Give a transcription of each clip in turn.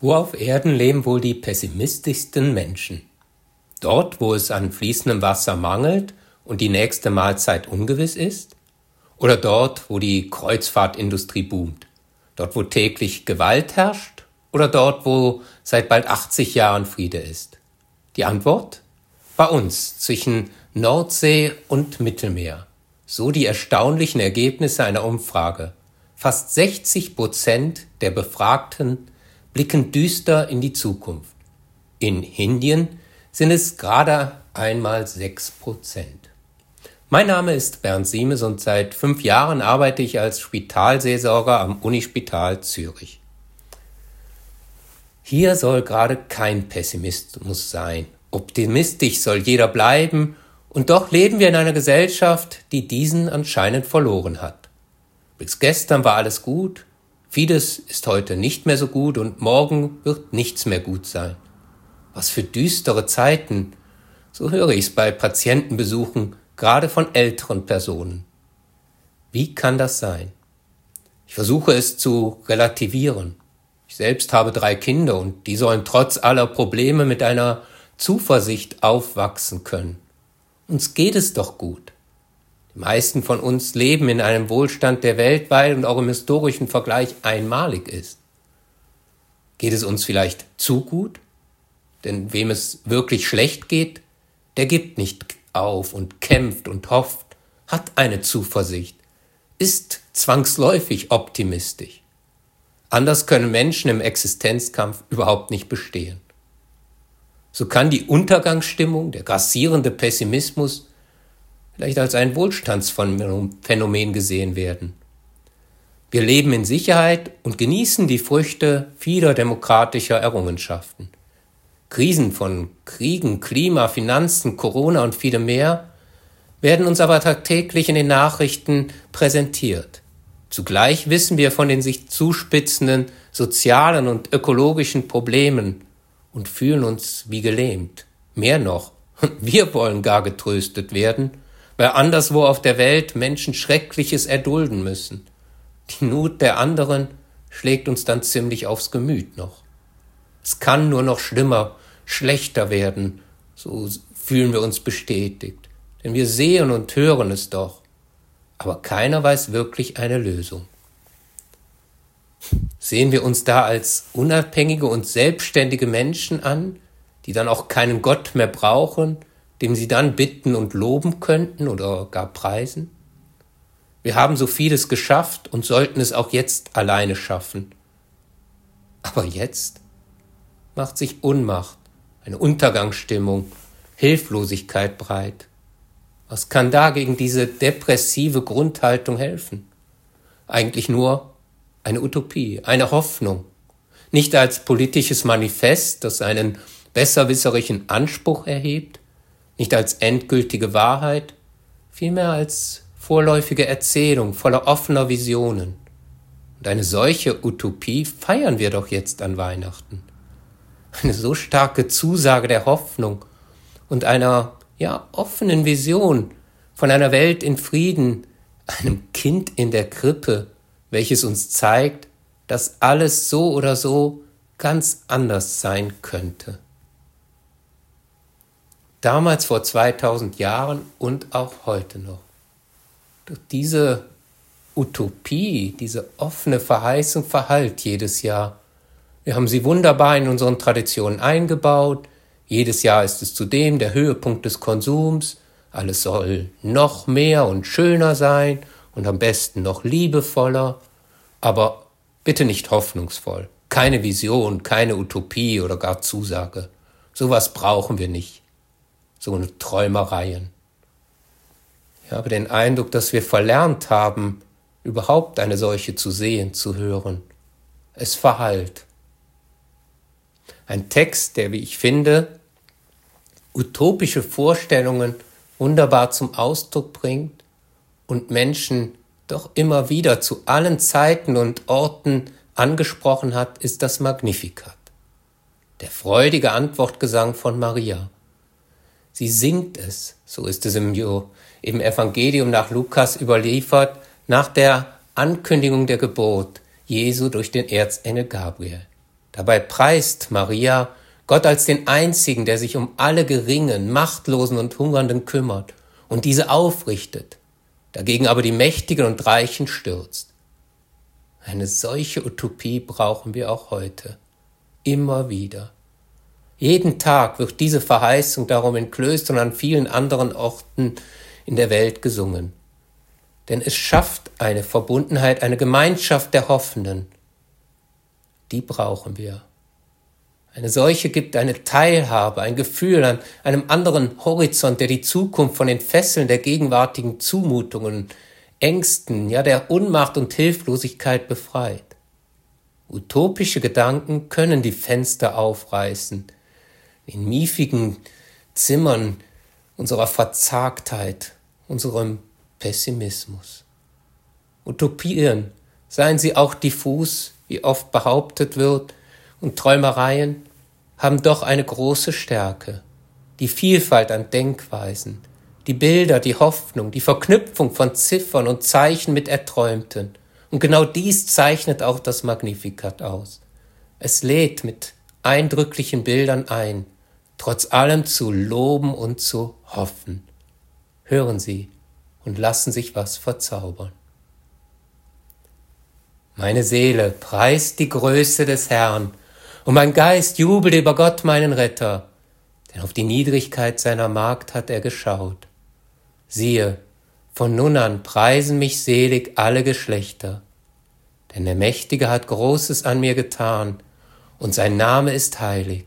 Wo auf Erden leben wohl die pessimistischsten Menschen? Dort, wo es an fließendem Wasser mangelt und die nächste Mahlzeit ungewiss ist? Oder dort, wo die Kreuzfahrtindustrie boomt? Dort, wo täglich Gewalt herrscht? Oder dort, wo seit bald 80 Jahren Friede ist? Die Antwort? Bei uns, zwischen Nordsee und Mittelmeer. So die erstaunlichen Ergebnisse einer Umfrage. Fast 60 Prozent der Befragten blicken düster in die Zukunft. In Indien sind es gerade einmal sechs Prozent. Mein Name ist Bernd Siemes und seit fünf Jahren arbeite ich als Spitalseelsorger am Unispital Zürich. Hier soll gerade kein Pessimismus sein. Optimistisch soll jeder bleiben, und doch leben wir in einer Gesellschaft, die diesen anscheinend verloren hat. Bis gestern war alles gut, Vieles ist heute nicht mehr so gut und morgen wird nichts mehr gut sein. Was für düstere Zeiten, so höre ich es bei Patientenbesuchen, gerade von älteren Personen. Wie kann das sein? Ich versuche es zu relativieren. Ich selbst habe drei Kinder und die sollen trotz aller Probleme mit einer Zuversicht aufwachsen können. Uns geht es doch gut. Meisten von uns leben in einem Wohlstand, der weltweit und auch im historischen Vergleich einmalig ist. Geht es uns vielleicht zu gut? Denn wem es wirklich schlecht geht, der gibt nicht auf und kämpft und hofft, hat eine Zuversicht, ist zwangsläufig optimistisch. Anders können Menschen im Existenzkampf überhaupt nicht bestehen. So kann die Untergangsstimmung, der grassierende Pessimismus vielleicht als ein Wohlstandsphänomen gesehen werden. Wir leben in Sicherheit und genießen die Früchte vieler demokratischer Errungenschaften. Krisen von Kriegen, Klima, Finanzen, Corona und vielem mehr werden uns aber tagtäglich in den Nachrichten präsentiert. Zugleich wissen wir von den sich zuspitzenden sozialen und ökologischen Problemen und fühlen uns wie gelähmt. Mehr noch, wir wollen gar getröstet werden weil anderswo auf der Welt Menschen Schreckliches erdulden müssen. Die Not der anderen schlägt uns dann ziemlich aufs Gemüt noch. Es kann nur noch schlimmer, schlechter werden, so fühlen wir uns bestätigt. Denn wir sehen und hören es doch. Aber keiner weiß wirklich eine Lösung. Sehen wir uns da als unabhängige und selbstständige Menschen an, die dann auch keinen Gott mehr brauchen, dem sie dann bitten und loben könnten oder gar preisen? Wir haben so vieles geschafft und sollten es auch jetzt alleine schaffen. Aber jetzt macht sich Unmacht, eine Untergangsstimmung, Hilflosigkeit breit. Was kann da gegen diese depressive Grundhaltung helfen? Eigentlich nur eine Utopie, eine Hoffnung, nicht als politisches Manifest, das einen besserwisserischen Anspruch erhebt, nicht als endgültige Wahrheit, vielmehr als vorläufige Erzählung voller offener Visionen. Und eine solche Utopie feiern wir doch jetzt an Weihnachten. Eine so starke Zusage der Hoffnung und einer, ja, offenen Vision von einer Welt in Frieden, einem Kind in der Krippe, welches uns zeigt, dass alles so oder so ganz anders sein könnte damals vor 2000 Jahren und auch heute noch. Doch diese Utopie, diese offene Verheißung verhallt jedes Jahr. Wir haben sie wunderbar in unseren Traditionen eingebaut. Jedes Jahr ist es zudem der Höhepunkt des Konsums. Alles soll noch mehr und schöner sein und am besten noch liebevoller. Aber bitte nicht hoffnungsvoll. Keine Vision, keine Utopie oder gar Zusage. Sowas brauchen wir nicht so eine Träumereien. Ich habe den Eindruck, dass wir verlernt haben, überhaupt eine solche zu sehen, zu hören. Es verhallt. Ein Text, der, wie ich finde, utopische Vorstellungen wunderbar zum Ausdruck bringt und Menschen doch immer wieder zu allen Zeiten und Orten angesprochen hat, ist das Magnificat. Der freudige Antwortgesang von Maria. Sie singt es, so ist es im, im Evangelium nach Lukas überliefert, nach der Ankündigung der Geburt Jesu durch den Erzengel Gabriel. Dabei preist Maria Gott als den einzigen, der sich um alle Geringen, Machtlosen und Hungernden kümmert und diese aufrichtet, dagegen aber die Mächtigen und Reichen stürzt. Eine solche Utopie brauchen wir auch heute. Immer wieder. Jeden Tag wird diese Verheißung darum in Klöstern und an vielen anderen Orten in der Welt gesungen. Denn es schafft eine Verbundenheit, eine Gemeinschaft der Hoffenden. Die brauchen wir. Eine solche gibt eine Teilhabe, ein Gefühl an einem anderen Horizont, der die Zukunft von den Fesseln der gegenwärtigen Zumutungen, Ängsten, ja der Unmacht und Hilflosigkeit befreit. Utopische Gedanken können die Fenster aufreißen, in miefigen Zimmern unserer Verzagtheit, unserem Pessimismus. Utopien, seien sie auch diffus, wie oft behauptet wird, und Träumereien haben doch eine große Stärke. Die Vielfalt an Denkweisen, die Bilder, die Hoffnung, die Verknüpfung von Ziffern und Zeichen mit Erträumten. Und genau dies zeichnet auch das Magnificat aus. Es lädt mit eindrücklichen Bildern ein, trotz allem zu loben und zu hoffen. Hören Sie und lassen sich was verzaubern. Meine Seele preist die Größe des Herrn, und mein Geist jubelt über Gott, meinen Retter, denn auf die Niedrigkeit seiner Magd hat er geschaut. Siehe, von nun an preisen mich selig alle Geschlechter, denn der Mächtige hat Großes an mir getan, und sein Name ist heilig.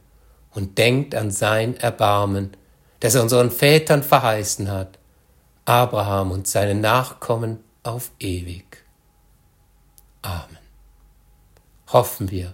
und denkt an sein Erbarmen, das er unseren Vätern verheißen hat, Abraham und seine Nachkommen auf ewig. Amen. Hoffen wir